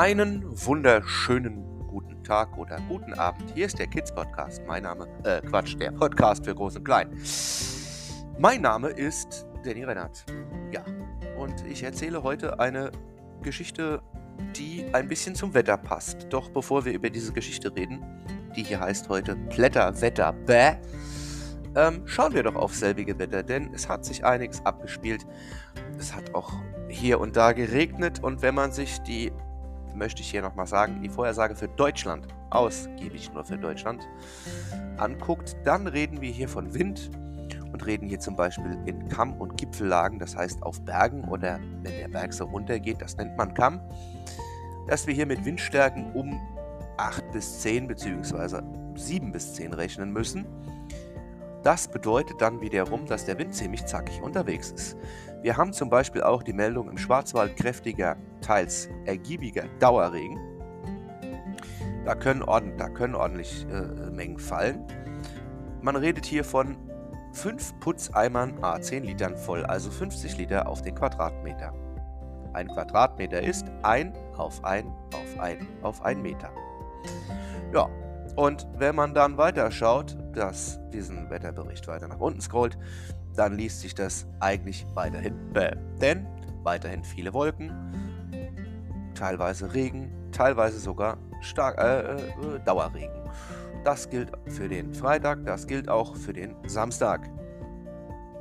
Einen wunderschönen guten Tag oder guten Abend. Hier ist der Kids Podcast. Mein Name, äh, Quatsch, der Podcast für Groß und Klein. Mein Name ist Danny Rennert. Ja, und ich erzähle heute eine Geschichte, die ein bisschen zum Wetter passt. Doch bevor wir über diese Geschichte reden, die hier heißt heute Blätterwetter, bäh, ähm, schauen wir doch auf selbige Wetter, denn es hat sich einiges abgespielt. Es hat auch hier und da geregnet und wenn man sich die, möchte ich hier nochmal sagen, die Vorhersage für Deutschland, ausgiebig nur für Deutschland, anguckt, dann reden wir hier von Wind und reden hier zum Beispiel in Kamm- und Gipfellagen, das heißt auf Bergen oder wenn der Berg so runtergeht, das nennt man Kamm, dass wir hier mit Windstärken um 8 bis 10 bzw. 7 bis 10 rechnen müssen. Das bedeutet dann wiederum, dass der Wind ziemlich zackig unterwegs ist. Wir haben zum Beispiel auch die Meldung im Schwarzwald kräftiger, teils ergiebiger Dauerregen. Da können, ordentlich, da können ordentlich äh, Mengen fallen. Man redet hier von 5 Putzeimern a 10 Litern voll, also 50 Liter auf den Quadratmeter. Ein Quadratmeter ist 1 auf 1 auf 1 auf 1 Meter. Ja, und wenn man dann weiter schaut, dass diesen Wetterbericht weiter nach unten scrollt, dann liest sich das eigentlich weiterhin bäh. Denn weiterhin viele Wolken, teilweise Regen, teilweise sogar stark, äh, äh, Dauerregen. Das gilt für den Freitag, das gilt auch für den Samstag.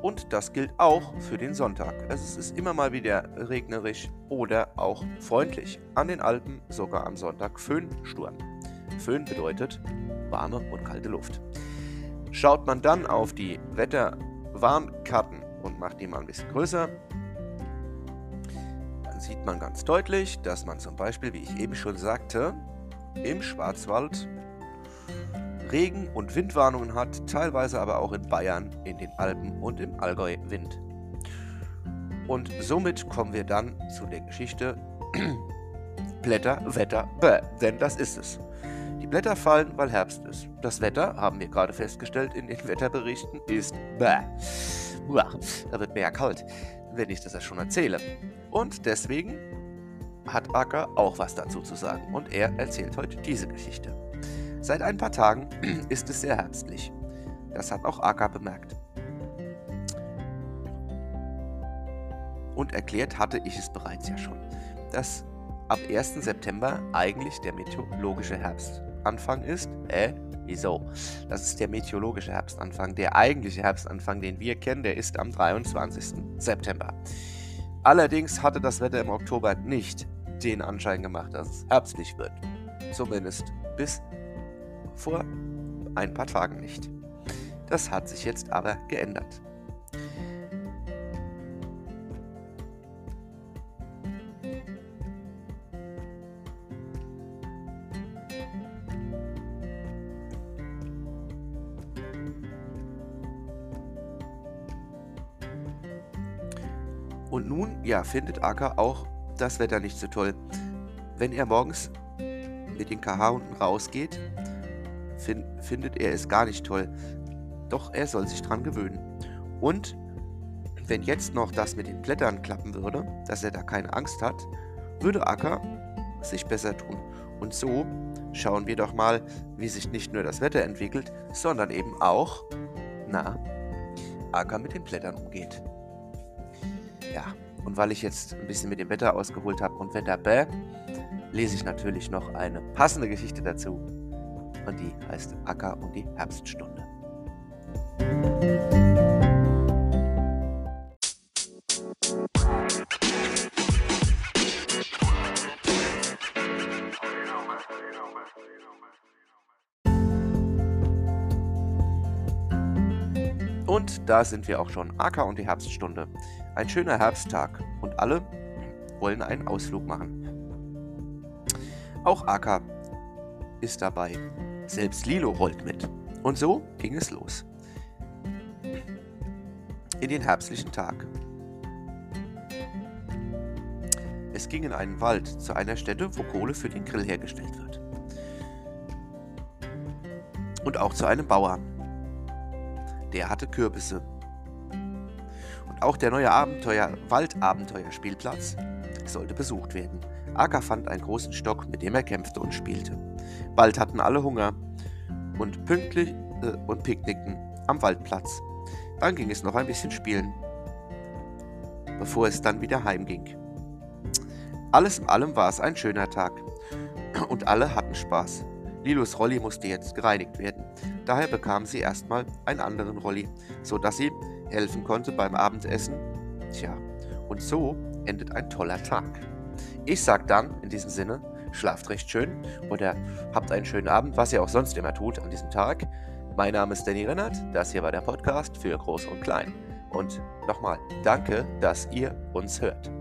Und das gilt auch für den Sonntag. Es ist immer mal wieder regnerisch oder auch freundlich. An den Alpen sogar am Sonntag Föhnsturm. Föhn bedeutet warme und kalte Luft. Schaut man dann auf die Wetterwarnkarten und macht die mal ein bisschen größer, sieht man ganz deutlich, dass man zum Beispiel, wie ich eben schon sagte, im Schwarzwald Regen- und Windwarnungen hat, teilweise aber auch in Bayern, in den Alpen und im Allgäu Wind. Und somit kommen wir dann zu der Geschichte Blätter, Wetter, bäh, denn das ist es. Die Blätter fallen, weil Herbst ist. Das Wetter, haben wir gerade festgestellt in den Wetterberichten, ist bäh. Uah, da wird mir ja kalt, wenn ich das ja schon erzähle. Und deswegen hat Acker auch was dazu zu sagen und er erzählt heute diese Geschichte. Seit ein paar Tagen ist es sehr herbstlich. Das hat auch Acker bemerkt. Und erklärt hatte ich es bereits ja schon, dass ab 1. September eigentlich der meteorologische Herbstanfang ist. Äh, wieso? Das ist der meteorologische Herbstanfang. Der eigentliche Herbstanfang, den wir kennen, der ist am 23. September. Allerdings hatte das Wetter im Oktober nicht den Anschein gemacht, dass es herbstlich wird. Zumindest bis vor ein paar Tagen nicht. Das hat sich jetzt aber geändert. Und nun, ja, findet Acker auch das Wetter nicht so toll. Wenn er morgens mit den KH-Hunden rausgeht, find, findet er es gar nicht toll. Doch er soll sich dran gewöhnen. Und wenn jetzt noch das mit den Blättern klappen würde, dass er da keine Angst hat, würde Acker sich besser tun. Und so schauen wir doch mal, wie sich nicht nur das Wetter entwickelt, sondern eben auch, na, Acker mit den Blättern umgeht. Ja, und weil ich jetzt ein bisschen mit dem Wetter ausgeholt habe und Wetter bäh, lese ich natürlich noch eine passende Geschichte dazu. Und die heißt Acker und die Herbststunde. Und da sind wir auch schon. Acker und die Herbststunde. Ein schöner Herbsttag und alle wollen einen Ausflug machen. Auch Acker ist dabei. Selbst Lilo rollt mit. Und so ging es los. In den herbstlichen Tag. Es ging in einen Wald zu einer Stätte, wo Kohle für den Grill hergestellt wird. Und auch zu einem Bauer. Der hatte Kürbisse. Und auch der neue Abenteuer Waldabenteuerspielplatz sollte besucht werden. Aka fand einen großen Stock, mit dem er kämpfte und spielte. Bald hatten alle Hunger und pünktlich äh, und picknickten am Waldplatz. Dann ging es noch ein bisschen spielen, bevor es dann wieder heimging. Alles in allem war es ein schöner Tag und alle hatten Spaß. Lilos Rolli musste jetzt gereinigt werden. Daher bekam sie erstmal einen anderen Rolli, sodass sie helfen konnte beim Abendessen. Tja, und so endet ein toller Tag. Ich sag dann in diesem Sinne, schlaft recht schön oder habt einen schönen Abend, was ihr auch sonst immer tut an diesem Tag. Mein Name ist Danny Rennert, das hier war der Podcast für Groß und Klein. Und nochmal, danke, dass ihr uns hört.